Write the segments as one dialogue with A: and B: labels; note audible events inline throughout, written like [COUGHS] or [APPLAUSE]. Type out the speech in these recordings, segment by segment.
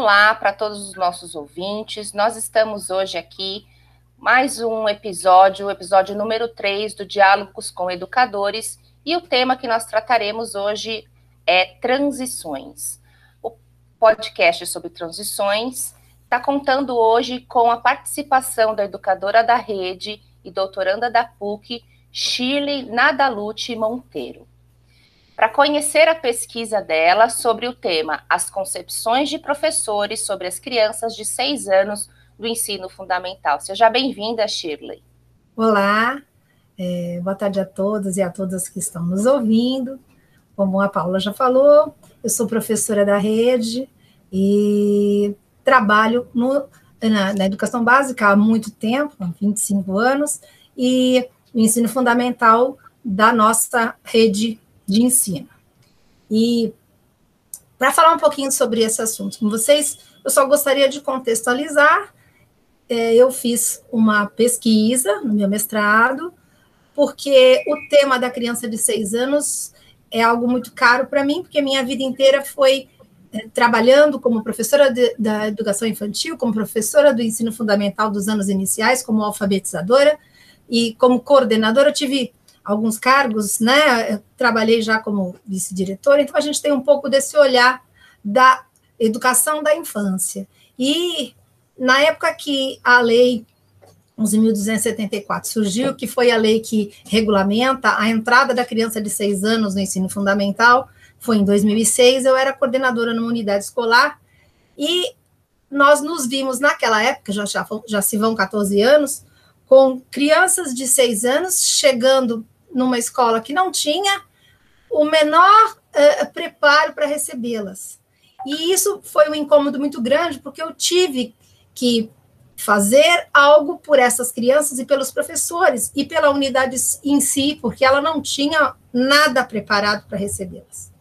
A: Olá para todos os nossos ouvintes. Nós estamos hoje aqui, mais um episódio, o episódio número 3 do Diálogos com Educadores, e o tema que nós trataremos hoje é transições. O podcast sobre transições está contando hoje com a participação da educadora da rede e doutoranda da PUC, Shirley Nadalute Monteiro para conhecer a pesquisa dela sobre o tema As concepções de professores sobre as crianças de seis anos do ensino fundamental. Seja bem-vinda, Shirley.
B: Olá, é, boa tarde a todos e a todas que estão nos ouvindo. Como a Paula já falou, eu sou professora da rede e trabalho no, na, na, educação básica há muito tempo, há 25 anos, e no ensino fundamental da nossa rede de ensino. E para falar um pouquinho sobre esse assunto com vocês, eu só gostaria de contextualizar. É, eu fiz uma pesquisa no meu mestrado, porque o tema da criança de seis anos é algo muito caro para mim, porque minha vida inteira foi é, trabalhando como professora de, da educação infantil, como professora do ensino fundamental dos anos iniciais, como alfabetizadora e como coordenadora. Eu tive alguns cargos, né? Eu trabalhei já como vice-diretora, então a gente tem um pouco desse olhar da educação da infância. E na época que a lei 11.274 surgiu, que foi a lei que regulamenta a entrada da criança de seis anos no ensino fundamental, foi em 2006, eu era coordenadora numa unidade escolar, e nós nos vimos naquela época, já, já, já se vão 14 anos, com crianças de seis anos chegando numa escola que não tinha o menor uh, preparo para recebê-las. E isso foi um incômodo muito grande, porque eu tive que fazer algo por essas crianças e pelos professores e pela unidade em si, porque ela não tinha nada preparado para recebê-las.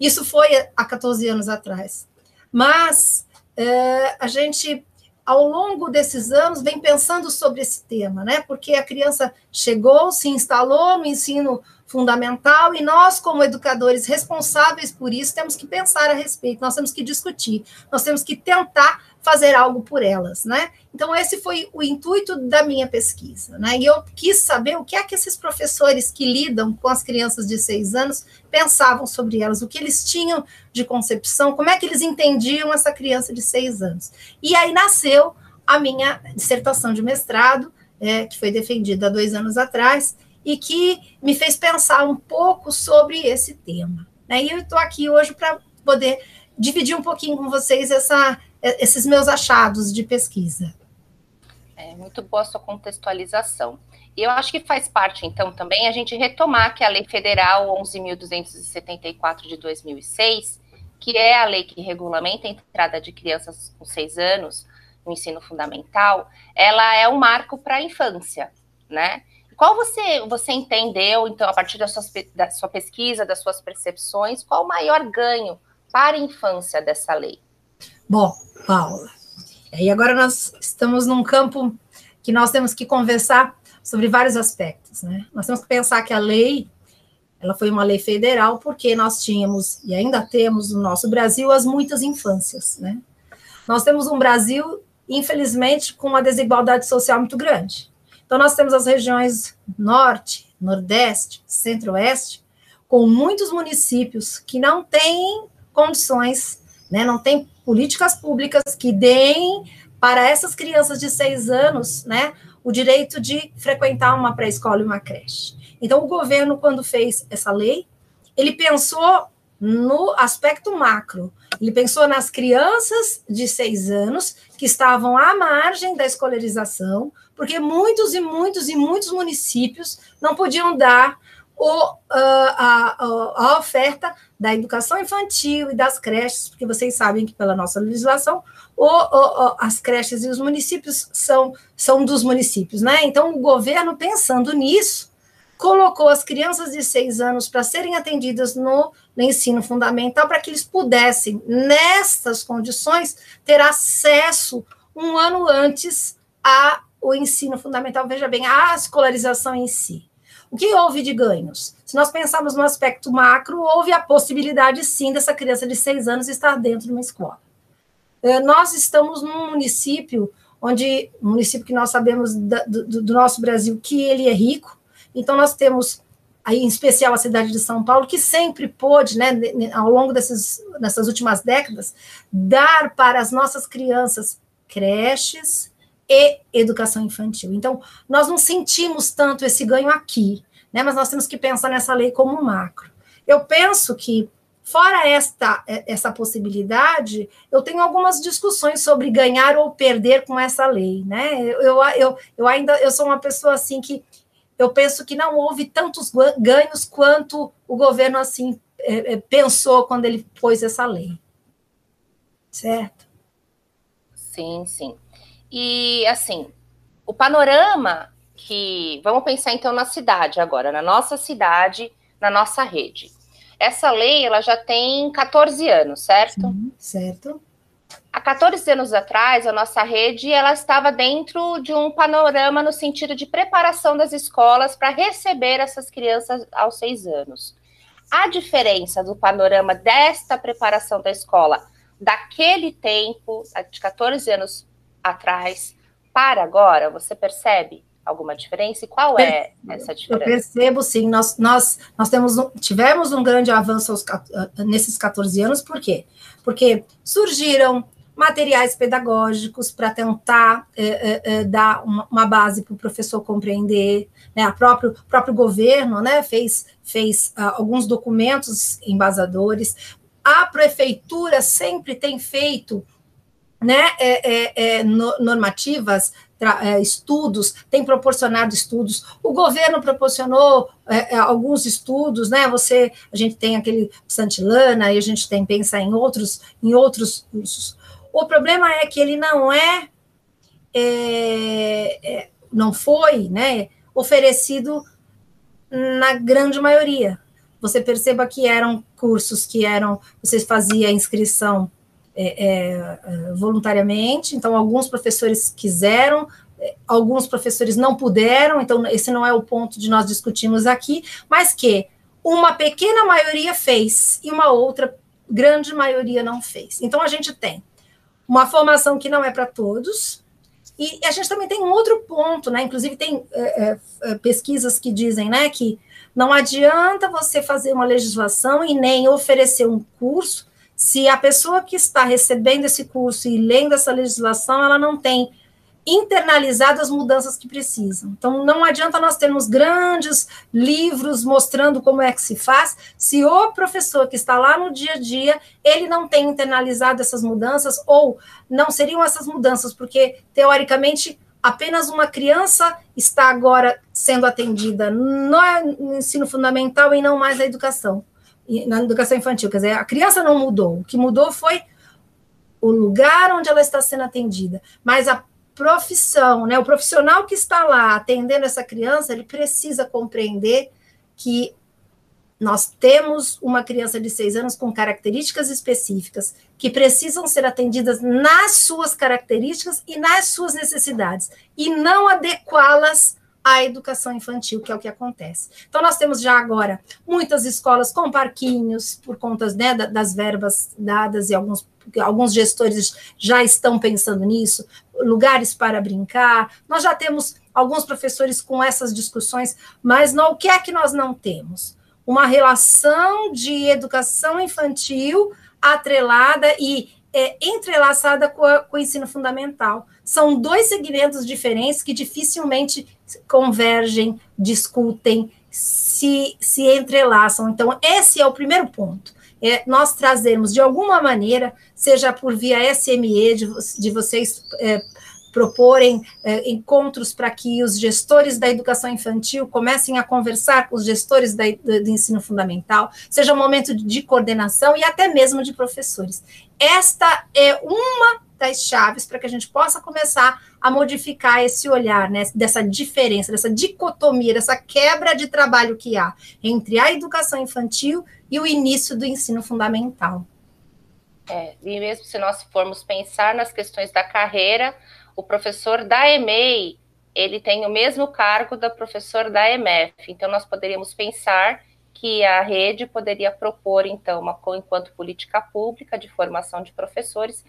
B: Isso foi há 14 anos atrás. Mas uh, a gente ao longo desses anos, vem pensando sobre esse tema, né? Porque a criança chegou, se instalou no ensino fundamental e nós, como educadores responsáveis por isso, temos que pensar a respeito, nós temos que discutir, nós temos que tentar fazer algo por elas, né? Então, esse foi o intuito da minha pesquisa, né? E eu quis saber o que é que esses professores que lidam com as crianças de seis anos pensavam sobre elas, o que eles tinham de concepção, como é que eles entendiam essa criança de seis anos. E aí nasceu a minha dissertação de mestrado, é, que foi defendida há dois anos atrás, e que me fez pensar um pouco sobre esse tema. Né? E eu estou aqui hoje para poder dividir um pouquinho com vocês essa, esses meus achados de pesquisa.
A: É muito boa a sua contextualização. E eu acho que faz parte, então, também a gente retomar que a Lei Federal 11.274 de 2006, que é a lei que regulamenta a entrada de crianças com seis anos no ensino fundamental, ela é um marco para a infância, né? Qual você, você entendeu, então, a partir da sua, da sua pesquisa, das suas percepções, qual o maior ganho para a infância dessa lei?
B: Bom, Paula, e agora nós estamos num campo que nós temos que conversar sobre vários aspectos, né? Nós temos que pensar que a lei, ela foi uma lei federal porque nós tínhamos, e ainda temos no nosso Brasil, as muitas infâncias, né? Nós temos um Brasil, infelizmente, com uma desigualdade social muito grande. Então, nós temos as regiões norte, nordeste, centro-oeste, com muitos municípios que não têm condições, né, não têm políticas públicas que deem para essas crianças de seis anos né, o direito de frequentar uma pré-escola e uma creche. Então, o governo, quando fez essa lei, ele pensou no aspecto macro. Ele pensou nas crianças de seis anos que estavam à margem da escolarização, porque muitos e muitos e muitos municípios não podiam dar o, a, a, a, oferta da educação infantil e das creches, porque vocês sabem que, pela nossa legislação, o, o, as creches e os municípios são, são dos municípios, né? Então, o governo, pensando nisso, colocou as crianças de seis anos para serem atendidas no, no ensino fundamental, para que eles pudessem, nessas condições, ter acesso um ano antes ao ensino fundamental, veja bem, a escolarização em si. O que houve de ganhos? Se nós pensarmos no aspecto macro, houve a possibilidade, sim, dessa criança de seis anos estar dentro de uma escola. É, nós estamos num município onde, um município que nós sabemos do, do nosso Brasil que ele é rico, então nós temos aí em especial a cidade de São Paulo, que sempre pôde, né, ao longo desses, dessas últimas décadas, dar para as nossas crianças creches e educação infantil. Então, nós não sentimos tanto esse ganho aqui, né, mas nós temos que pensar nessa lei como macro. Eu penso que, fora esta essa possibilidade, eu tenho algumas discussões sobre ganhar ou perder com essa lei, né? Eu, eu, eu ainda eu sou uma pessoa assim que eu penso que não houve tantos ganhos quanto o governo assim é, é, pensou quando ele pôs essa lei. Certo?
A: Sim, sim. E assim, o panorama que vamos pensar então na cidade agora, na nossa cidade, na nossa rede. Essa lei ela já tem 14 anos, certo? Sim,
B: certo.
A: Há 14 anos atrás, a nossa rede ela estava dentro de um panorama no sentido de preparação das escolas para receber essas crianças aos seis anos. A diferença do panorama desta preparação da escola daquele tempo, de 14 anos atrás, para agora, você percebe alguma diferença? E qual é essa diferença?
B: Eu percebo, sim. Nós, nós, nós temos, tivemos um grande avanço aos, nesses 14 anos, por quê? Porque surgiram materiais pedagógicos para tentar é, é, é, dar uma, uma base para o professor compreender, né? O próprio, próprio governo né, fez, fez uh, alguns documentos embasadores. A prefeitura sempre tem feito né, é, é, é normativas, estudos, tem proporcionado estudos. O governo proporcionou alguns estudos, né? Você, a gente tem aquele Santilana e a gente tem pensa em outros, em outros cursos. O problema é que ele não é, é, é não foi, né, oferecido na grande maioria. Você perceba que eram cursos que eram, você fazia inscrição é, é, voluntariamente, então alguns professores quiseram, é, alguns professores não puderam, então esse não é o ponto de nós discutirmos aqui, mas que uma pequena maioria fez e uma outra grande maioria não fez. Então a gente tem uma formação que não é para todos. E a gente também tem um outro ponto, né? Inclusive tem é, é, pesquisas que dizem, né, que não adianta você fazer uma legislação e nem oferecer um curso se a pessoa que está recebendo esse curso e lendo essa legislação, ela não tem internalizado as mudanças que precisam. Então, não adianta nós termos grandes livros mostrando como é que se faz, se o professor que está lá no dia a dia, ele não tem internalizado essas mudanças, ou não seriam essas mudanças, porque, teoricamente, apenas uma criança está agora sendo atendida no ensino fundamental e não mais na educação, na educação infantil. Quer dizer, a criança não mudou, o que mudou foi o lugar onde ela está sendo atendida, mas a profissão, né? O profissional que está lá atendendo essa criança, ele precisa compreender que nós temos uma criança de seis anos com características específicas que precisam ser atendidas nas suas características e nas suas necessidades, e não adequá-las à educação infantil, que é o que acontece. Então, nós temos já agora muitas escolas com parquinhos, por conta né, das verbas dadas, e alguns, alguns gestores já estão pensando nisso, lugares para brincar. Nós já temos alguns professores com essas discussões, mas não, o que é que nós não temos? Uma relação de educação infantil atrelada e é, entrelaçada com, a, com o ensino fundamental. São dois segmentos diferentes que dificilmente convergem, discutem, se, se entrelaçam. Então, esse é o primeiro ponto. É nós trazermos, de alguma maneira, seja por via SME, de, de vocês é, proporem é, encontros para que os gestores da educação infantil comecem a conversar com os gestores da, do, do ensino fundamental, seja um momento de, de coordenação e até mesmo de professores. Esta é uma das chaves para que a gente possa começar a modificar esse olhar, né, dessa diferença, dessa dicotomia, dessa quebra de trabalho que há entre a educação infantil e o início do ensino fundamental.
A: É, e mesmo se nós formos pensar nas questões da carreira, o professor da EMEI, ele tem o mesmo cargo da professor da EMF. Então, nós poderíamos pensar que a rede poderia propor, então, uma, enquanto política pública de formação de professores,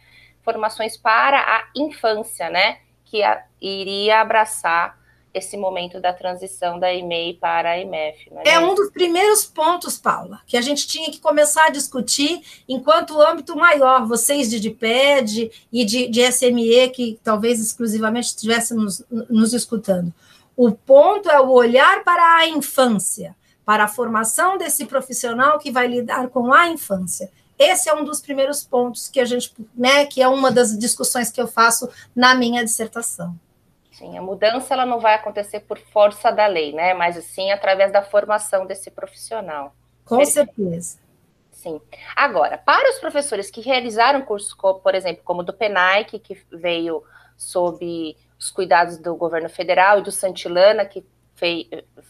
A: formações para a infância, né? Que a, iria abraçar esse momento da transição da EMEI para a EMF.
B: É, é um dos primeiros pontos, Paula, que a gente tinha que começar a discutir enquanto âmbito maior, vocês de DIPED e de, de SME, que talvez exclusivamente estivessem nos, nos escutando. O ponto é o olhar para a infância, para a formação desse profissional que vai lidar com a infância. Esse é um dos primeiros pontos que a gente, né, que é uma das discussões que eu faço na minha dissertação.
A: Sim, a mudança ela não vai acontecer por força da lei, né? Mas sim através da formação desse profissional.
B: Com Perfeito. certeza.
A: Sim. Agora, para os professores que realizaram cursos, por exemplo, como o do PENAIC, que veio sob os cuidados do governo federal, e do Santilana, que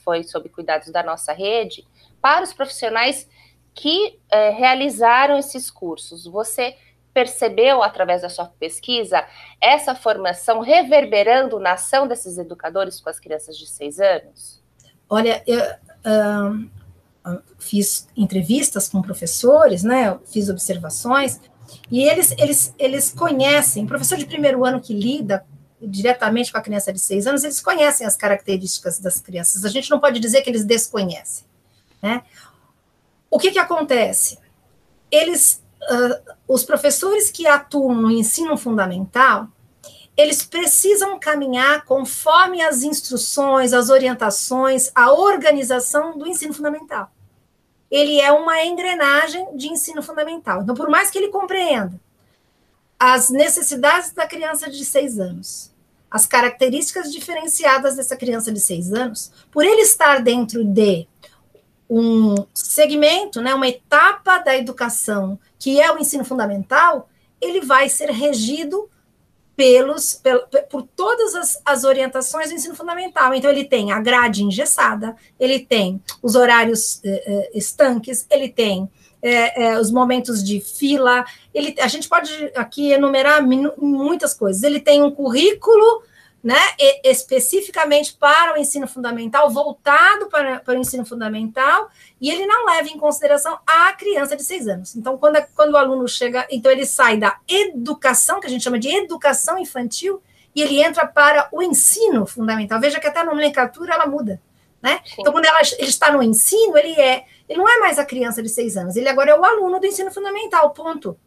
A: foi sob cuidados da nossa rede, para os profissionais que é, realizaram esses cursos, você percebeu, através da sua pesquisa, essa formação reverberando na ação desses educadores com as crianças de seis anos?
B: Olha, eu fiz entrevistas com professores, né? Fiz observações, e eles, eles, eles conhecem, professor de primeiro ano que lida diretamente com a criança de seis anos, eles conhecem as características das crianças. A gente não pode dizer que eles desconhecem. Né? O que, que acontece? Eles uh, os professores que atuam no ensino fundamental, eles precisam caminhar conforme as instruções, as orientações, a organização do ensino fundamental. Ele é uma engrenagem de ensino fundamental. Então, por mais que ele compreenda as necessidades da criança de seis anos, as características diferenciadas dessa criança de seis anos, por ele estar dentro de um segmento, né, uma etapa da educação, que é o ensino fundamental, ele vai ser regido pelos, pel, por todas as, as, orientações do ensino fundamental. Então, ele tem a grade engessada, ele tem os horários eh, eh estanques, ele tem eh, eh, os momentos de fila, ele, a gente pode aqui enumerar muitas coisas. Ele tem um currículo né, especificamente para o ensino fundamental, voltado para, para, o ensino fundamental, e ele não leva em consideração a criança de seis anos. Então, quando, quando o aluno chega, então ele sai da educação, que a gente chama de educação infantil, e ele entra para o ensino fundamental. Veja que até a nomenclatura ela muda. Né? Então, quando ela, ele está no ensino, ele é, ele não é mais a criança de seis anos, ele agora é o aluno do ensino fundamental, ponto.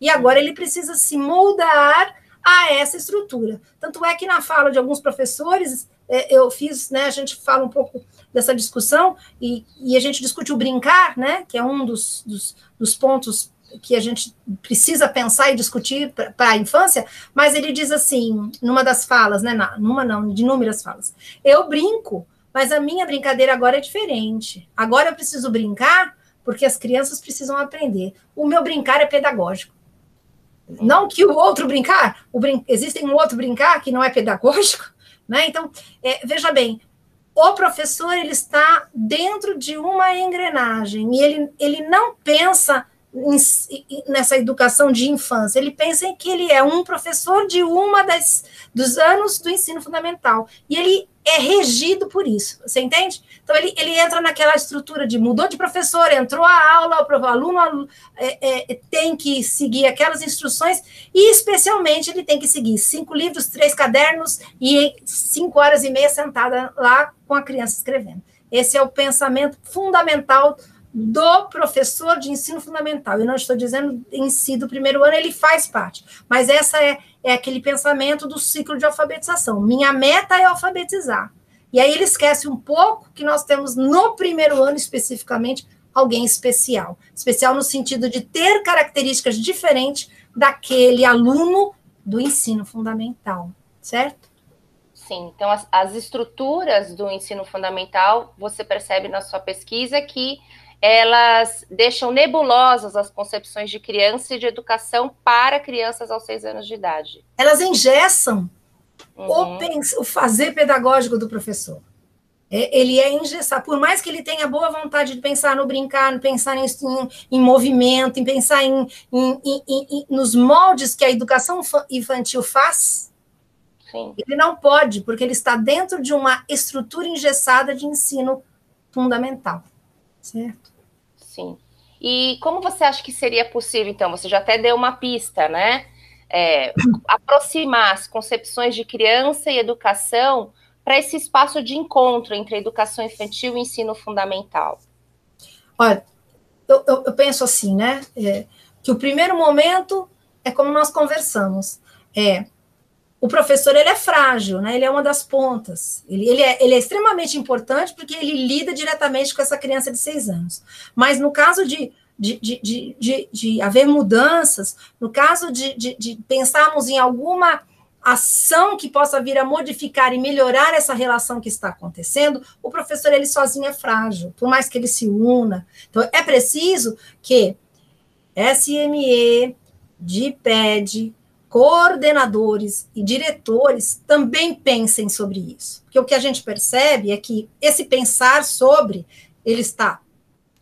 B: E agora ele precisa se moldar a essa estrutura. Tanto é que na fala de alguns professores, é, eu fiz, né, a gente fala um pouco dessa discussão, e, e a gente discute o brincar, né, que é um dos, dos, dos pontos que a gente precisa pensar e discutir para a infância, mas ele diz assim, numa das falas, né, numa não, de inúmeras falas, eu brinco, mas a minha brincadeira agora é diferente. Agora eu preciso brincar porque as crianças precisam aprender. O meu brincar é pedagógico. Não que o outro brincar, o brin existem um outro brincar que não é pedagógico, [LAUGHS] né? Então, é, veja bem, o professor ele está dentro de uma engrenagem e ele, ele não pensa nessa educação de infância, ele pensa em que ele é um professor de uma das dos anos do ensino fundamental e ele é regido por isso, você entende? Então, ele, ele entra naquela estrutura de mudou de professor, entrou a aula, o aluno é, é, tem que seguir aquelas instruções, e especialmente ele tem que seguir cinco livros, três cadernos e cinco horas e meia sentada lá com a criança escrevendo. Esse é o pensamento fundamental do professor de ensino fundamental. Eu não estou dizendo em si do primeiro ano, ele faz parte, mas essa é, é aquele pensamento do ciclo de alfabetização. Minha meta é alfabetizar. E aí ele esquece um pouco que nós temos no primeiro ano especificamente alguém especial. Especial no sentido de ter características diferentes daquele aluno do ensino fundamental, certo?
A: Sim, então as, as estruturas do ensino fundamental, você percebe na sua pesquisa que elas deixam nebulosas as concepções de criança e de educação para crianças aos seis anos de idade.
B: Elas engessam uhum. o, o, fazer pedagógico do professor. É, ele é engessar, por mais que ele tenha boa vontade de pensar no brincar, em pensar em, em, em movimento, em pensar em, em, nos moldes que a educação infantil faz, Sim. ele não pode, porque ele está dentro de uma estrutura engessada de ensino fundamental certo?
A: Sim. E como você acha que seria possível, então? Você já até deu uma pista, né? é, [COUGHS] aproximar as concepções de criança e educação para esse espaço de encontro entre educação infantil e ensino fundamental?
B: Olha, eu, eu, eu penso assim, né? É, que o primeiro momento é como nós conversamos. É, o professor ele é frágil, né? Ele é uma das pontas. Ele, ele, é, ele é extremamente importante porque ele lida diretamente com essa criança de seis anos. Mas no caso de de, de, de, de, de haver mudanças, no caso de, de, de pensarmos em alguma ação que possa vir a modificar e melhorar essa relação que está acontecendo, o professor ele sozinho é frágil, por mais que ele se una. Então é preciso que SME, DIPED, coordenadores e diretores também pensem sobre isso. Porque o que a gente percebe é que esse pensar sobre ele está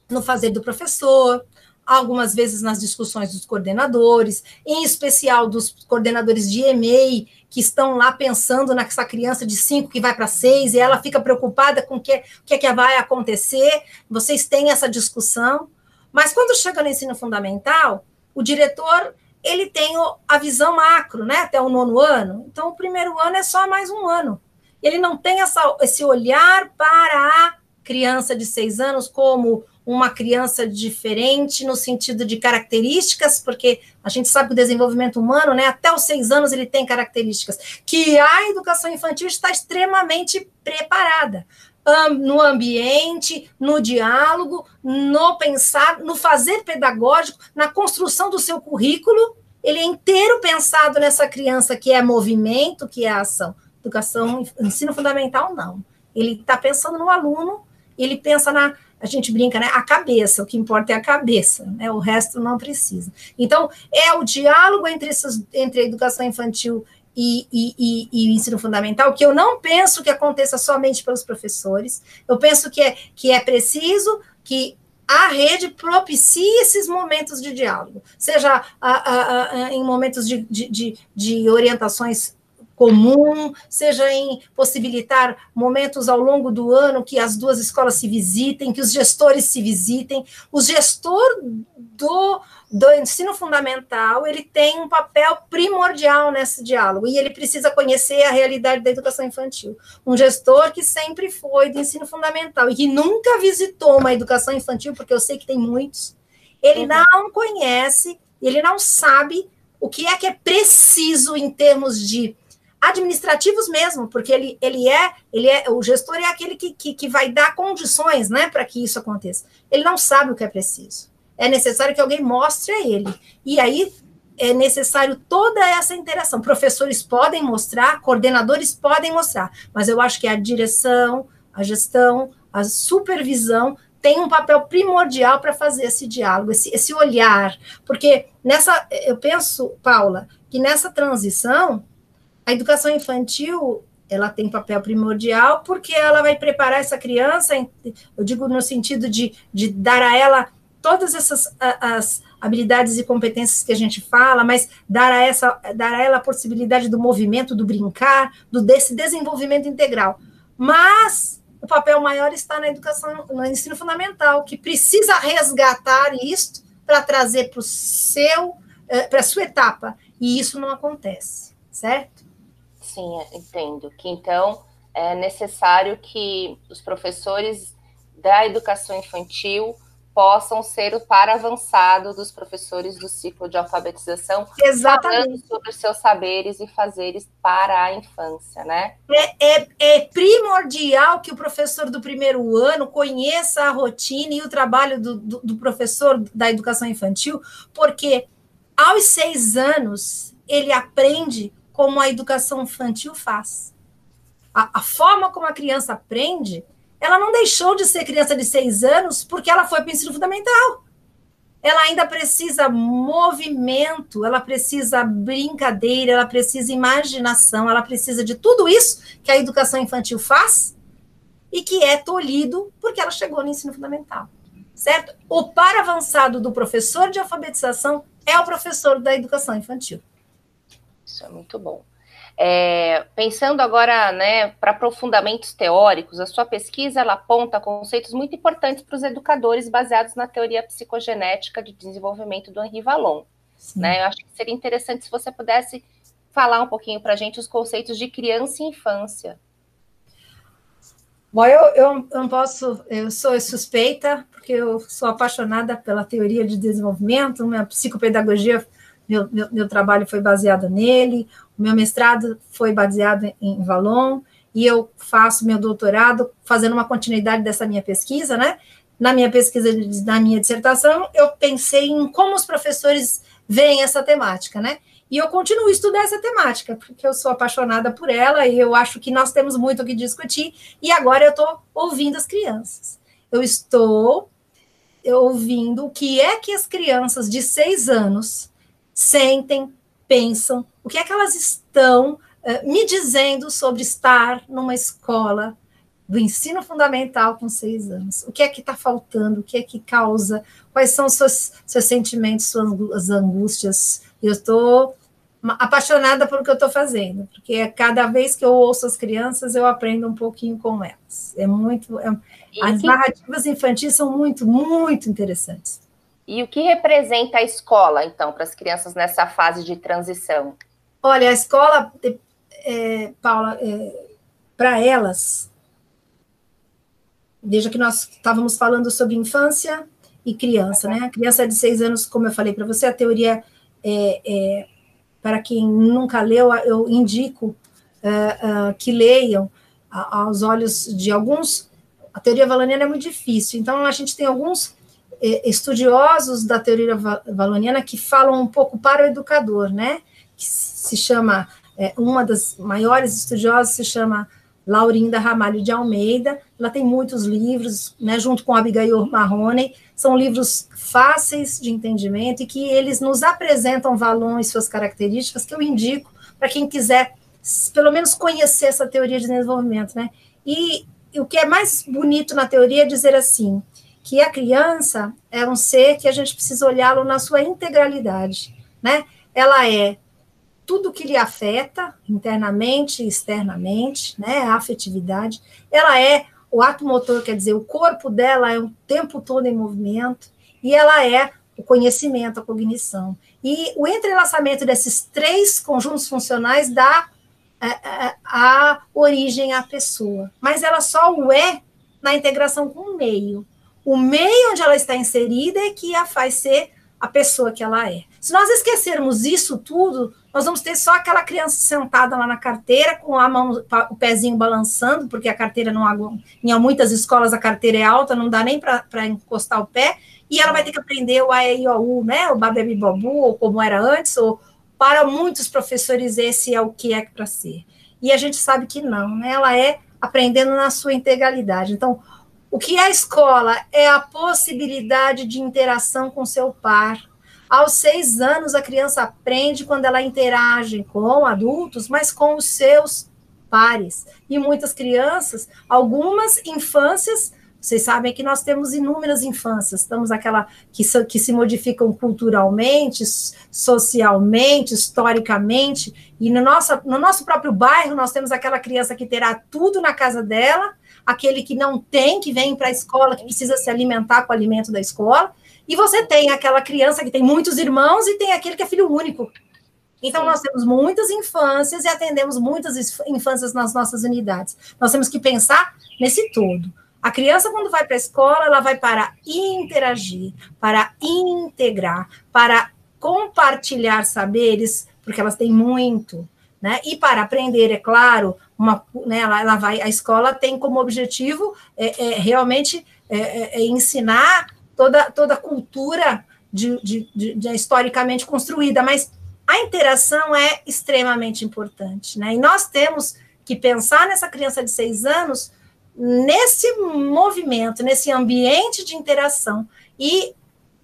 B: no fazer do professor, algumas vezes nas discussões dos coordenadores, em especial dos coordenadores de EMEI, que estão lá pensando nessa criança de 5 que vai para 6, e ela fica preocupada com o que, que, é que vai acontecer. Vocês têm essa discussão. Mas quando chega no ensino fundamental, o diretor ele tem a visão macro, né, até o nono ano. Então, o primeiro ano é só mais um ano. Ele não tem essa, esse olhar para a criança de seis anos como uma criança diferente no sentido de características, porque a gente sabe que o desenvolvimento humano, né, até os seis anos ele tem características, que a educação infantil está extremamente preparada no ambiente, no diálogo, no pensar, no fazer pedagógico, na construção do seu currículo, ele é inteiro pensado nessa criança que é movimento, que é ação. Educação, ensino fundamental, não. Ele está pensando no aluno, ele pensa na, a gente brinca, né? A cabeça, o que importa é a cabeça, né? O resto não precisa. Então, é o diálogo entre, essas, entre a educação infantil e, e, e, o ensino fundamental, que eu não penso que aconteça somente pelos professores, eu penso que é, que é preciso que a rede propicie esses momentos de diálogo, seja a, a, a, em momentos de, de, de, de orientações comum, seja em possibilitar momentos ao longo do ano que as duas escolas se visitem, que os gestores se visitem. O gestor do, do ensino fundamental, ele tem um papel primordial nesse diálogo, e ele precisa conhecer a realidade da educação infantil. Um gestor que sempre foi do ensino fundamental e que nunca visitou uma educação infantil, porque eu sei que tem muitos, ele uhum. não conhece, ele não sabe o que é que é preciso em termos de administrativos mesmo, porque ele, ele é, ele é, o gestor é aquele que, que, que vai dar condições, né, para que isso aconteça. Ele não sabe o que é preciso. É necessário que alguém mostre a ele. E aí é necessário toda essa interação. Professores podem mostrar, coordenadores podem mostrar, mas eu acho que a direção, a gestão, a supervisão tem um papel primordial para fazer esse diálogo, esse, esse olhar, porque nessa, eu penso, Paula, que nessa transição a educação infantil ela tem papel primordial porque ela vai preparar essa criança, eu digo no sentido de, de dar a ela todas essas as habilidades e competências que a gente fala, mas dar a essa dar a ela a possibilidade do movimento, do brincar, do desse desenvolvimento integral. Mas o papel maior está na educação, no ensino fundamental, que precisa resgatar isso para trazer para o seu eh, para a sua etapa, e isso não acontece, certo?
A: Sim, entendo. Que então é necessário que os professores da educação infantil possam ser o par avançado dos professores do ciclo de alfabetização,
B: Exatamente. falando
A: sobre os seus saberes e fazeres para a infância, né?
B: É, é, é, primordial que o professor do primeiro ano conheça a rotina e o trabalho do, do, do professor da educação infantil, porque aos seis anos ele aprende como a educação infantil faz. A, a, forma como a criança aprende, ela não deixou de ser criança de seis anos porque ela foi para o ensino fundamental. Ela ainda precisa movimento, ela precisa brincadeira, ela precisa imaginação, ela precisa de tudo isso que a educação infantil faz e que é tolhido porque ela chegou no ensino fundamental. Certo? O par avançado do professor de alfabetização é o professor da educação infantil.
A: Isso é muito bom. É, pensando agora né, para aprofundamentos teóricos, a sua pesquisa ela aponta conceitos muito importantes para os educadores baseados na teoria psicogenética de desenvolvimento do Henri Vallon. Né? Eu acho que seria interessante se você pudesse falar um pouquinho para a gente os conceitos de criança e infância.
B: Bom, eu, eu não posso, eu sou suspeita, porque eu sou apaixonada pela teoria de desenvolvimento, minha psicopedagogia, meu, meu, meu trabalho foi baseado nele, o meu mestrado foi baseado em Valon, e eu faço meu doutorado fazendo uma continuidade dessa minha pesquisa, né? Na minha pesquisa, na minha dissertação, eu pensei em como os professores veem essa temática, né? E eu continuo a estudar essa temática, porque eu sou apaixonada por ela e eu acho que nós temos muito o que discutir. E agora eu estou ouvindo as crianças. Eu estou ouvindo o que é que as crianças de seis anos sentem, pensam, o que é que elas estão uh, me dizendo sobre estar numa escola do ensino fundamental com seis anos. O que é que está faltando? O que é que causa? Quais são os seus, seus sentimentos, suas angústias? Eu estou apaixonada por o que eu estou fazendo, porque cada vez que eu ouço as crianças, eu aprendo um pouquinho com elas. É muito. É, as narrativas infantis são muito, muito interessantes.
A: E o que representa a escola, então, para as crianças nessa fase de transição?
B: Olha, a escola, é, Paula, é, para elas, veja que nós estávamos falando sobre infância e criança, né? A criança de seis anos, como eu falei para você, a teoria é, é, para quem nunca leu, eu indico é, é, que leiam aos olhos de alguns. A teoria valoniana é muito difícil, então a gente tem alguns é, estudiosos da teoria valoniana que falam um pouco para o educador, né? Que se chama, uma das maiores estudiosas se chama Laurinda Ramalho de Almeida, ela tem muitos livros, né, junto com Abigail Marrone, são livros fáceis de entendimento e que eles nos apresentam valores e suas características que eu indico para quem quiser pelo menos conhecer essa teoria de desenvolvimento, né? E, e o que é mais bonito na teoria é dizer assim, que a criança é um ser que a gente precisa olhá-lo na sua integralidade, né? Ela é tudo que lhe afeta internamente e externamente, né, a afetividade, ela é o ato motor, quer dizer, o corpo dela é o tempo todo em movimento, e ela é o conhecimento, a cognição. E o entrelaçamento desses três conjuntos funcionais dá a, é, é, a origem à pessoa, mas ela só o é na integração com o meio. O meio onde ela está inserida é que a faz ser a pessoa que ela é. Se nós esquecermos isso tudo, nós vamos ter só aquela criança sentada lá na carteira, com a mão, o pezinho balançando, porque a carteira não. Em muitas escolas a carteira é alta, não dá nem para encostar o pé, e ela vai ter que aprender o A, E, I, O, U, né? O Babebi Bobu, ou como era antes, ou para muitos professores esse é o que é para ser. E a gente sabe que não, né? Ela é aprendendo na sua integralidade. Então, o que é a escola? É a possibilidade de interação com seu par. Aos seis anos, a criança aprende quando ela interage com adultos, mas com os seus pares. E muitas crianças, algumas infâncias, vocês sabem que nós temos inúmeras infâncias, estamos aquela que, que se modificam culturalmente, socialmente, historicamente, e no nosso, no nosso próprio bairro nós temos aquela criança que terá tudo na casa dela, aquele que não tem, que vem para a escola, que precisa se alimentar com o alimento da escola, e você tem aquela criança que tem muitos irmãos e tem aquele que é filho único. Então, Sim. nós temos muitas infâncias e atendemos muitas infâncias nas nossas unidades. Nós temos que pensar nesse todo. A criança, quando vai para a escola, ela vai para interagir, para integrar, para compartilhar saberes, porque elas têm muito, né? E para aprender, é claro, uma, né, ela, ela vai, a escola tem como objetivo é, é realmente é, é, é ensinar toda, toda a cultura de, de, de, de, historicamente construída, mas a interação é extremamente importante, né? E nós temos que pensar nessa criança de seis anos nesse movimento, nesse ambiente de interação. E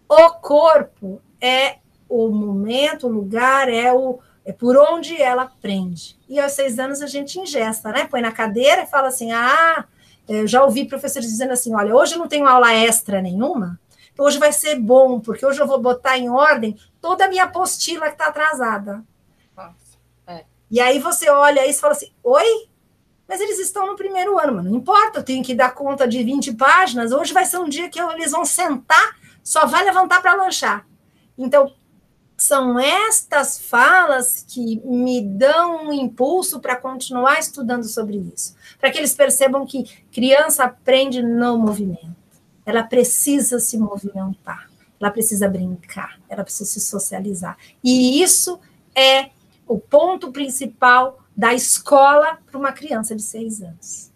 B: o corpo é o momento, o lugar, é o, é por onde ela aprende. E aos seis anos a gente ingesta, né? Põe na cadeira e fala assim: ah, eu já ouvi professores dizendo assim: olha, hoje não tenho aula extra nenhuma, então hoje vai ser bom, porque hoje eu vou botar em ordem toda a minha apostila que está atrasada. Nossa, é. E aí você olha isso e fala assim: oi? Mas eles estão no primeiro ano, mas não importa, eu tenho que dar conta de 20 páginas. Hoje vai ser um dia que eles vão sentar, só vai levantar para lanchar. Então, são estas falas que me dão um impulso para continuar estudando sobre isso, para que eles percebam que criança aprende no movimento. Ela precisa se movimentar, ela precisa brincar, ela precisa se socializar. E isso é o ponto principal da escola para uma criança de seis anos.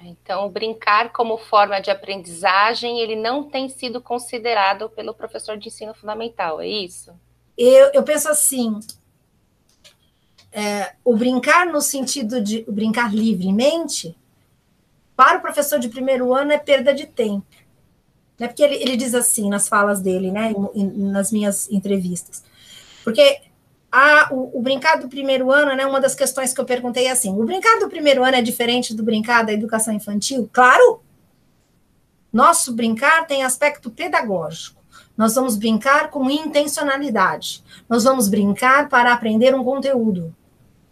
A: Então, brincar como forma de aprendizagem, ele não tem sido considerado pelo professor de ensino fundamental, é isso?
B: Eu, eu penso assim, é, o brincar no sentido de brincar livremente, para o professor de primeiro ano é perda de tempo. Né? Porque ele, ele diz assim nas falas dele, né, nas minhas entrevistas. Porque a, o, o, brincar do primeiro ano, né, uma das questões que eu perguntei é assim, o brincar do primeiro ano é diferente do brincar da educação infantil? Claro! Nosso brincar tem aspecto pedagógico. Nós vamos brincar com intencionalidade. Nós vamos brincar para aprender um conteúdo.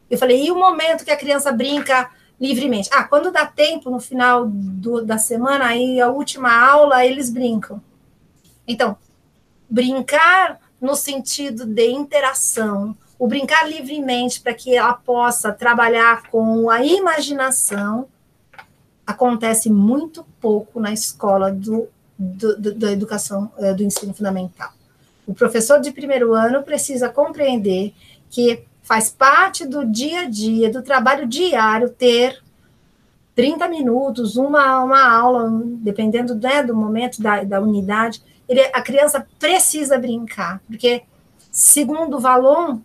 B: Eu falei, e o momento que a criança brinca livremente? Ah, quando dá tempo, no final do, da semana, aí a última aula, eles brincam. Então, brincar no sentido de interação, o brincar livremente para que ela possa trabalhar com a imaginação, acontece muito pouco na escola do do, do, da educação, eh, do ensino fundamental. O professor de primeiro ano precisa compreender que faz parte do dia a dia, do trabalho diário, ter 30 minutos, uma, uma aula, dependendo né, do momento da, da unidade, ele, a criança precisa brincar, porque, segundo Valon,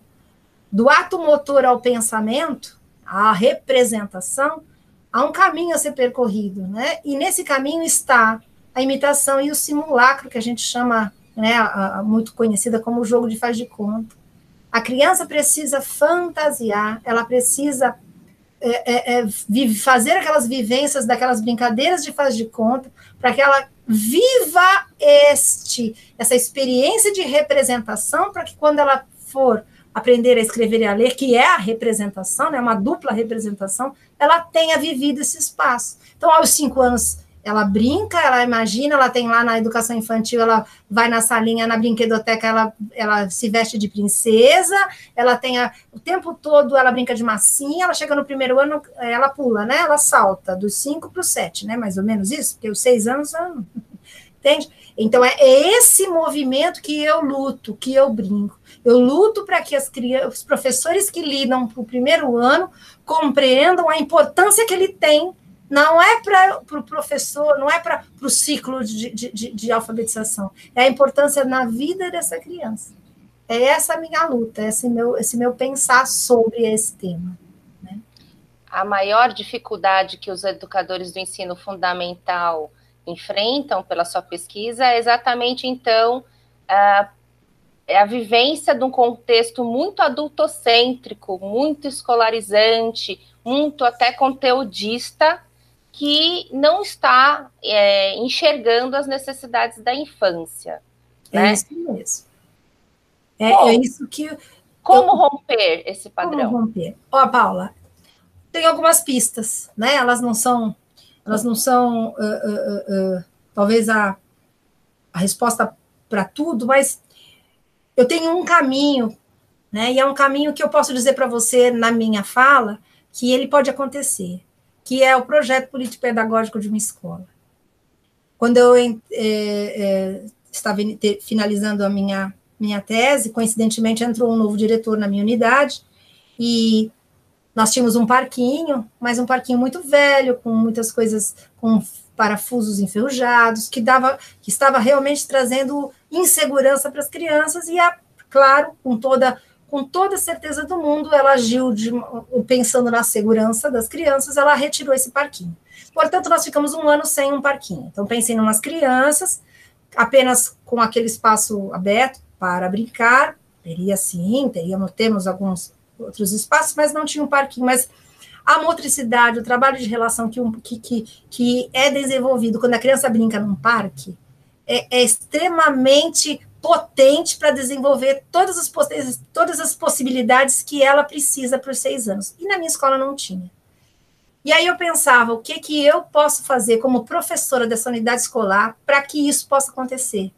B: do ato motor ao pensamento, à representação, há um caminho a ser percorrido, né? E nesse caminho está a imitação e o simulacro, que a gente chama, né, muito conhecida como o jogo de faz de conta. A criança precisa fantasiar, ela precisa é, é, é, fazer aquelas vivências daquelas brincadeiras de faz de conta, para que ela viva este essa experiência de representação, para que quando ela for aprender a escrever e a ler, que é a representação, né, uma dupla representação, ela tenha vivido esse espaço. Então, aos cinco anos, ela brinca, ela imagina, ela tem lá na educação infantil, ela vai na salinha, na brinquedoteca, ela, ela se veste de princesa, ela tem a, o tempo todo, ela brinca de massinha, ela chega no primeiro ano, ela pula, né? Ela salta dos cinco para os sete, né? Mais ou menos isso, porque os seis anos, [LAUGHS] entende? Então é esse movimento que eu luto, que eu brinco. Eu luto para que as crianças, os professores que lidam para o primeiro ano compreendam a importância que ele tem não é para o pro professor, não é para o ciclo de, de, de, alfabetização, é a importância na vida dessa criança. É essa a minha luta, esse meu, esse meu pensar sobre esse tema. Né?
A: A maior dificuldade que os educadores do ensino fundamental enfrentam pela sua pesquisa é exatamente, então, a, é a vivência de um contexto muito adultocêntrico, muito escolarizante, muito até conteudista, que não está é, enxergando as necessidades da infância.
B: É né? isso mesmo. É, Bom, é isso que.
A: Como eu, romper esse padrão?
B: Como romper? Ó, Paula, tem algumas pistas, né? Elas não são, elas não são, uh, uh, uh, talvez a, a resposta para tudo, mas eu tenho um caminho, né? E é um caminho que eu posso dizer para você na minha fala que ele pode acontecer que é o projeto político-pedagógico de uma escola. Quando eu é, é, estava finalizando a minha, minha tese, coincidentemente entrou um novo diretor na minha unidade, e nós tínhamos um parquinho, mas um parquinho muito velho, com muitas coisas, com parafusos enferrujados, que dava, que estava realmente trazendo insegurança para as crianças, e, é claro, com toda com toda certeza do mundo, ela agiu de, pensando na segurança das crianças, ela retirou esse parquinho. Portanto, nós ficamos um ano sem um parquinho. Então, pensem em umas crianças, apenas com aquele espaço aberto para brincar, teria sim, teríamos, temos alguns outros espaços, mas não tinha um parquinho, mas a motricidade, o trabalho de relação que, que, que, que é desenvolvido quando a criança brinca num parque, é, é extremamente potente para desenvolver todas as, todas as possibilidades que ela precisa para os seis anos. E na minha escola não tinha. E aí eu pensava, o que, que eu posso fazer como professora dessa unidade escolar para que isso possa acontecer?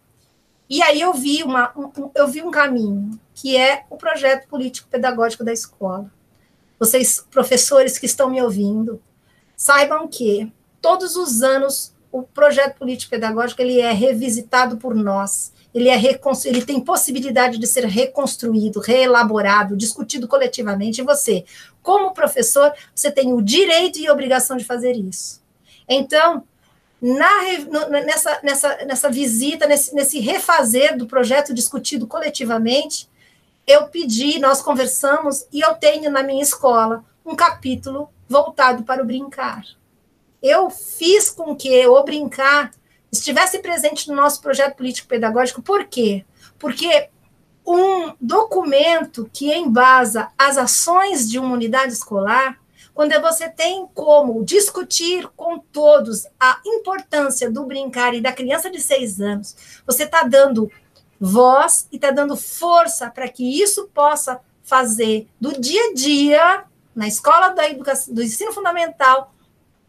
B: E aí eu vi, uma, um, eu vi um caminho, que é o projeto político-pedagógico da escola. Vocês, professores que estão me ouvindo, saibam que todos os anos o projeto político-pedagógico ele é revisitado por nós, ele, é ele tem possibilidade de ser reconstruído, reelaborado, discutido coletivamente, e você, como professor, você tem o direito e obrigação de fazer isso. Então, na, nessa, nessa, nessa visita, nesse, nesse refazer do projeto discutido coletivamente, eu pedi, nós conversamos, e eu tenho na minha escola um capítulo voltado para o brincar. Eu fiz com que o brincar estivesse presente no nosso projeto político-pedagógico, por quê? Porque um documento que embasa as ações de uma unidade escolar quando você tem como discutir com todos a importância do brincar e da criança de seis anos, você está dando voz e está dando força para que isso possa fazer do dia a dia, na escola da educação, do ensino fundamental,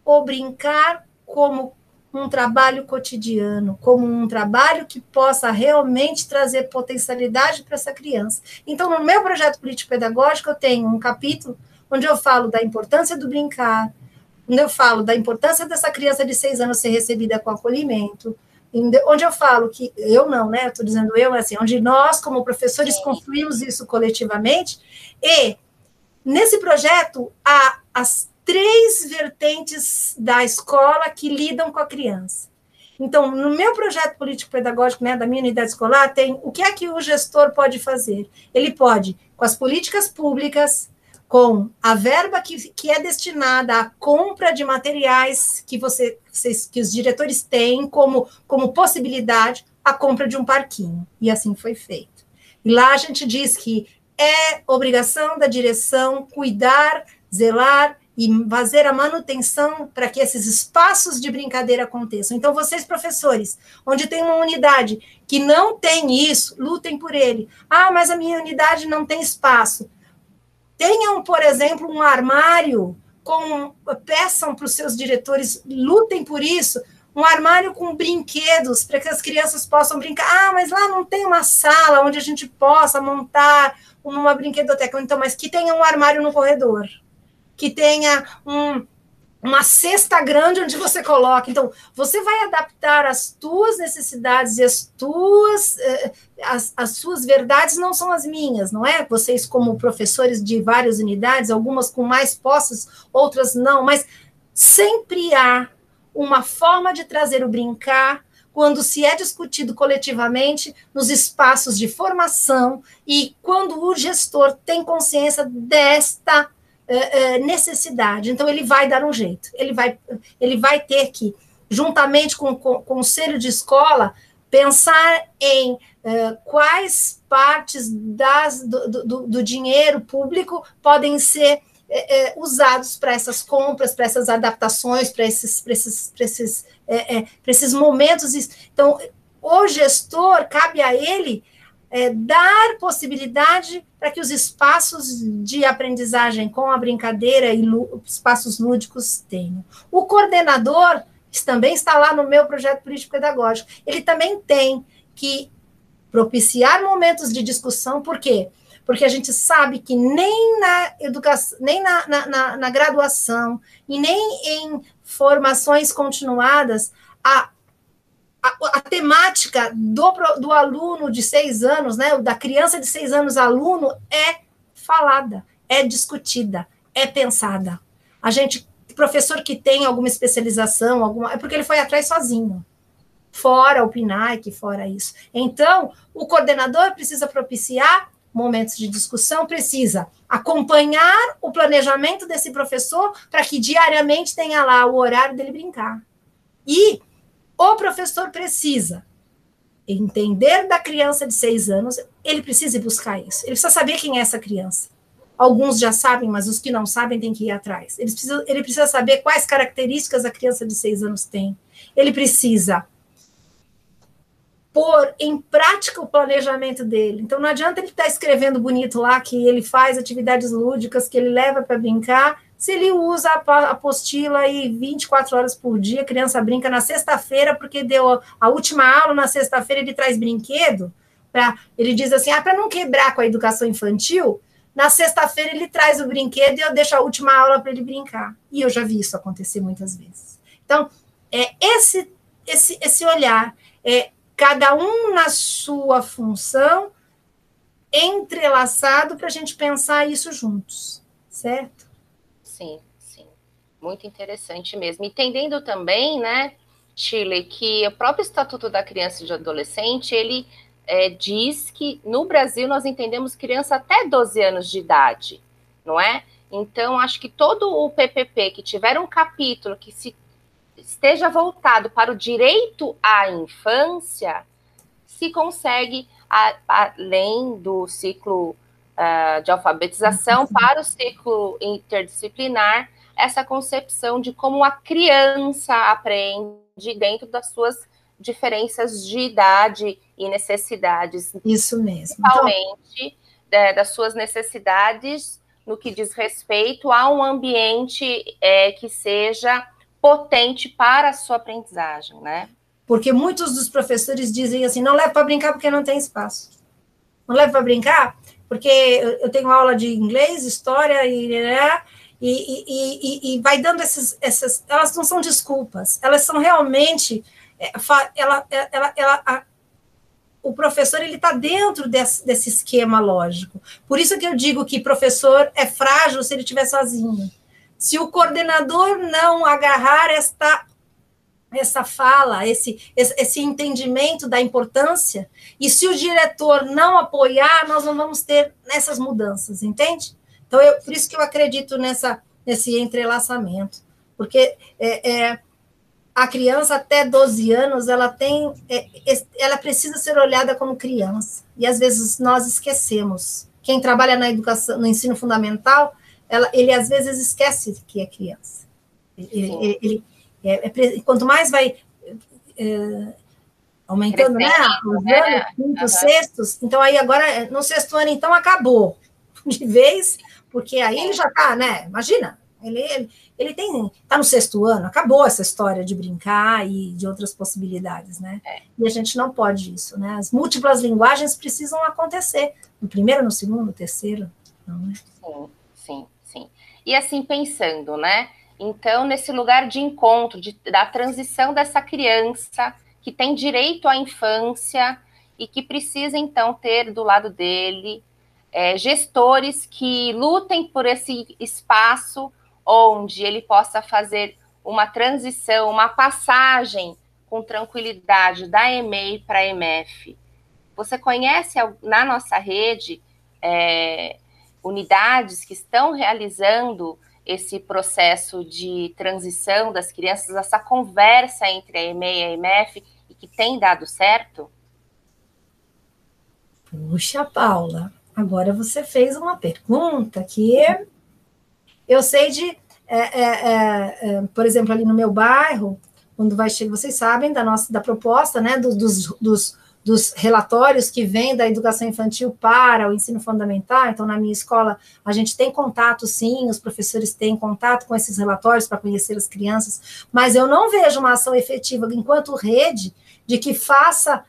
B: o brincar como um trabalho cotidiano, como um trabalho que possa realmente trazer potencialidade para essa criança. Então, no meu projeto político-pedagógico, eu tenho um capítulo onde eu falo da importância do brincar, onde eu falo da importância dessa criança de seis anos ser recebida com acolhimento, onde eu falo que eu não, né? Estou dizendo eu, assim, onde nós, como professores, construímos isso coletivamente, e nesse projeto há as três vertentes da escola que lidam com a criança. Então, no meu projeto político-pedagógico, né, da minha unidade escolar, tem o que é que o gestor pode fazer? Ele pode, com as políticas públicas, com a verba que, que é destinada à compra de materiais que você, que os diretores têm como, como possibilidade a compra de um parquinho. E assim foi feito. E lá a gente diz que é obrigação da direção cuidar, zelar e fazer a manutenção para que esses espaços de brincadeira aconteçam. Então, vocês, professores, onde tem uma unidade que não tem isso, lutem por ele. Ah, mas a minha unidade não tem espaço. Tenham, por exemplo, um armário com peçam para os seus diretores, lutem por isso, um armário com brinquedos para que as crianças possam brincar. Ah, mas lá não tem uma sala onde a gente possa montar uma brinquedoteca. Então, mas que tenha um armário no corredor, que tenha um, uma cesta grande onde você coloca. Então, você vai adaptar as tuas necessidades e as tuas eh, as, as suas verdades não são as minhas, não é? Vocês como professores de várias unidades, algumas com mais posses, outras não, mas sempre há uma forma de trazer o brincar quando se é discutido coletivamente nos espaços de formação e quando o gestor tem consciência desta necessidade. Então, ele vai dar um jeito, ele vai, ele vai ter que, juntamente com, com, o conselho de escola, pensar em uh, quais partes das, do, do, do, dinheiro público podem ser uh, usados para essas compras, para essas adaptações, para esses, esses, esses, uh, esses momentos. Então, o gestor, cabe a ele é, dar possibilidade para que os espaços de aprendizagem com a brincadeira e espaços lúdicos tenham. O coordenador também está lá no meu projeto político-pedagógico. Ele também tem que propiciar momentos de discussão, por quê? Porque a gente sabe que nem na educação, nem na, na, na, na graduação e nem em formações continuadas, a a, a, temática do, do aluno de seis anos, né, da criança de seis anos aluno, é falada, é discutida, é pensada. A gente, professor que tem alguma especialização, alguma, é porque ele foi atrás sozinho, fora o PNAEC, fora isso. Então, o coordenador precisa propiciar momentos de discussão, precisa acompanhar o planejamento desse professor para que diariamente tenha lá o horário dele brincar. E professor precisa entender da criança de seis anos, ele precisa ir buscar isso. Ele precisa saber quem é essa criança. Alguns já sabem, mas os que não sabem têm que ir atrás. Ele precisa, ele precisa saber quais características a criança de seis anos tem. Ele precisa pôr em prática o planejamento dele. Então, não adianta ele estar escrevendo bonito lá que ele faz atividades lúdicas, que ele leva para brincar, se ele usa a apostila aí 24 horas por dia, criança brinca na sexta-feira, porque deu a última aula na sexta-feira, ele traz brinquedo, pra, ele diz assim, ah, para não quebrar com a educação infantil, na sexta-feira ele traz o brinquedo e eu deixo a última aula para ele brincar. E eu já vi isso acontecer muitas vezes. Então, é esse esse esse olhar, é cada um na sua função, entrelaçado para a gente pensar isso juntos, certo?
A: Sim, sim. Muito interessante mesmo. Entendendo também, né, Chile, que o próprio Estatuto da Criança e do Adolescente, ele é, diz que no Brasil nós entendemos criança até 12 anos de idade, não é? Então, acho que todo o PPP que tiver um capítulo que se esteja voltado para o direito à infância, se consegue, a, além do ciclo uh, de alfabetização para o ciclo interdisciplinar, essa concepção de como a criança aprende dentro das suas diferenças de idade e necessidades.
B: Isso mesmo.
A: Principalmente então... é, das suas necessidades no que diz respeito a um ambiente é, que seja potente para a sua aprendizagem, né?
B: Porque muitos dos professores dizem assim, não leva para brincar porque não tem espaço. Não leva para brincar porque eu tenho aula de inglês, história e, e, e, e, vai dando esses, essas. Elas não são desculpas, elas são realmente. É, ela, ela, ela, a, o professor ele está dentro desse, desse esquema lógico. Por isso que eu digo que professor é frágil se ele estiver sozinho. Se o coordenador não agarrar esta essa fala, esse, esse entendimento da importância, e se o diretor não apoiar, nós não vamos ter nessas mudanças, entende? Então, eu, por isso que eu acredito nessa, nesse entrelaçamento, porque é, é, a criança até 12 anos, ela tem, é, ela precisa ser olhada como criança, e às vezes nós esquecemos. Quem trabalha na educação, no ensino fundamental, ela, ele às vezes esquece que é criança. Ele, ele é, é, quanto mais vai é, aumentando, né, os né? anos, quinto, uhum. sextos, então aí agora, no sexto ano, então, acabou [LAUGHS] de vez, porque aí ele já está, né, imagina, ele, ele, ele tem, está no sexto ano, acabou essa história de brincar e de outras possibilidades, né, é. e a gente não pode isso, né, as múltiplas linguagens precisam acontecer, no primeiro, no segundo, no terceiro, não
A: é? Sim, sim, sim. E assim, pensando, né, então, nesse lugar de encontro, de, da transição dessa criança que tem direito à infância e que precisa, então, ter do lado dele é, gestores que lutem por esse espaço onde ele possa fazer uma transição, uma passagem com tranquilidade da EMEI para a EMF. Você conhece na nossa rede é, unidades que estão realizando esse processo de transição das crianças, essa conversa entre a EME e a EMF, e que tem dado certo?
B: Puxa, Paula, agora você fez uma pergunta que eu sei de, é, é, é, é por exemplo, ali no meu bairro, quando vai chegar, vocês sabem da nossa da proposta, né, dos, dos, dos dos relatórios que vêm da educação infantil para o ensino fundamental. Então, na minha escola, a gente tem contato, sim, os professores têm contato com esses relatórios para conhecer as crianças, mas eu não vejo uma ação efetiva enquanto rede de que faça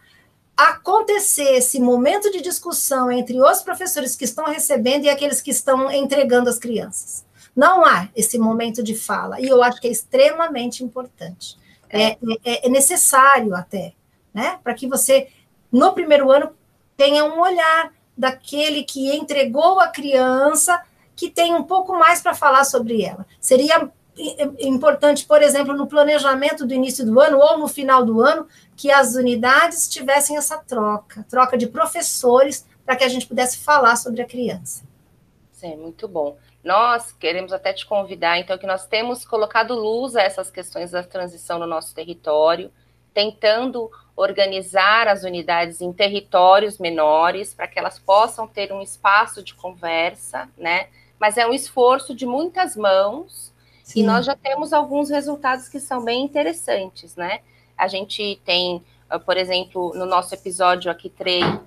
B: acontecer esse momento de discussão entre os professores que estão recebendo e aqueles que estão entregando as crianças. Não há esse momento de fala, e eu acho que é extremamente importante. É, é, é necessário até, né? Para que você no primeiro ano, tenha um olhar daquele que entregou a criança, que tem um pouco mais para falar sobre ela. Seria importante, por exemplo, no planejamento do início do ano ou no final do ano, que as unidades tivessem essa troca, troca de professores, para que a gente pudesse falar sobre a criança.
A: Sim, muito bom. Nós queremos até te convidar, então, que nós temos colocado luz a essas questões da transição no nosso território, tentando organizar as unidades em territórios menores para que elas possam ter um espaço de conversa, né? Mas é um esforço de muitas mãos Sim. e nós já temos alguns resultados que são bem interessantes, né? A gente tem, ah, por exemplo, no nosso episódio aqui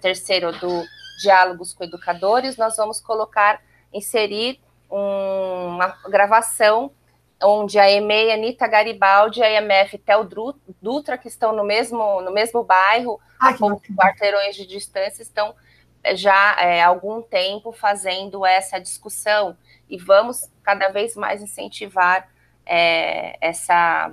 A: terceiro do Diálogos com Educadores, nós vamos colocar, inserir um, uma gravação onde a EMEI, Anitta Garibaldi a IMF Tel Dutra, que estão no mesmo, no mesmo bairro, ah, a poucos quarteirões de distância, estão é, já é, há algum tempo fazendo essa discussão e vamos cada vez mais incentivar é, essa,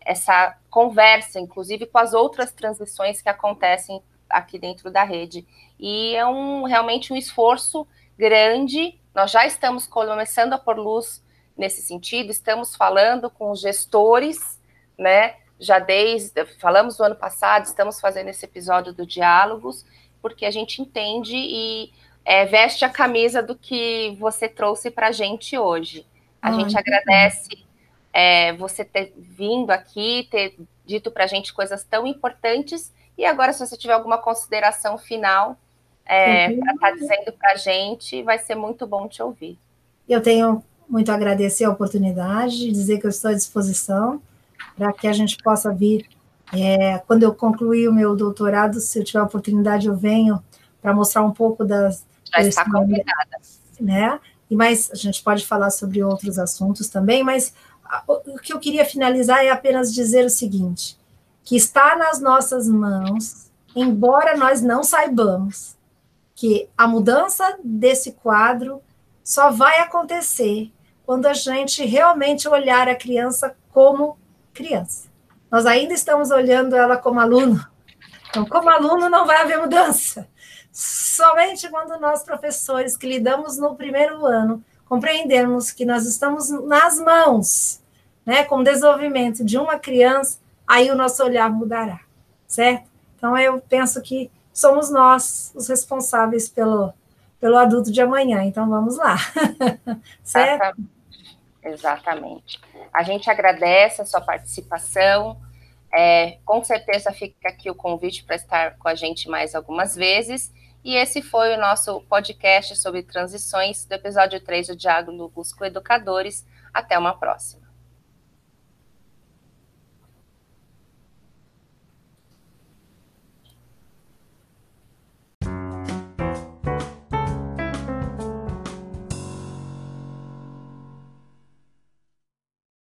A: essa conversa, inclusive com as outras transições que acontecem aqui dentro da rede. E é um, realmente um esforço grande. Nós já estamos começando a pôr luz nesse sentido, estamos falando com os gestores, né? Já desde falamos no ano passado, estamos fazendo esse episódio do Diálogos, porque a gente entende e é, veste a camisa do que você trouxe para a gente hoje. A Ai, gente agradece é, você ter vindo aqui, ter dito para a gente coisas tão importantes. E agora, se você tiver alguma consideração final é, uhum. para estar tá dizendo para a gente, vai ser muito bom te ouvir.
B: Eu tenho muito agradecer a oportunidade, dizer que eu estou à disposição para que a gente possa vir. É, quando eu concluir o meu doutorado, se eu tiver a oportunidade, eu venho para mostrar um pouco das.
A: Já está convidada.
B: Né? E mais, a gente pode falar sobre outros assuntos também, mas o que eu queria finalizar é apenas dizer o seguinte: que está nas nossas mãos, embora nós não saibamos, que a mudança desse quadro só vai acontecer quando a gente realmente olhar a criança como criança. Nós ainda estamos olhando ela como aluno. Então, como aluno, não vai haver mudança. Somente quando nós, professores, que lidamos no primeiro ano, compreendermos que nós estamos nas mãos, né, com o desenvolvimento de uma criança, aí o nosso olhar mudará, certo? Então, eu penso que somos nós os responsáveis pelo, pelo adulto de amanhã. Então, vamos lá, [LAUGHS] certo?
A: Exatamente. A gente agradece a sua participação. É, com certeza fica aqui o convite para estar com a gente mais algumas vezes. E esse foi o nosso podcast sobre transições do episódio 3 do Diálogo com Educadores. Até uma próxima.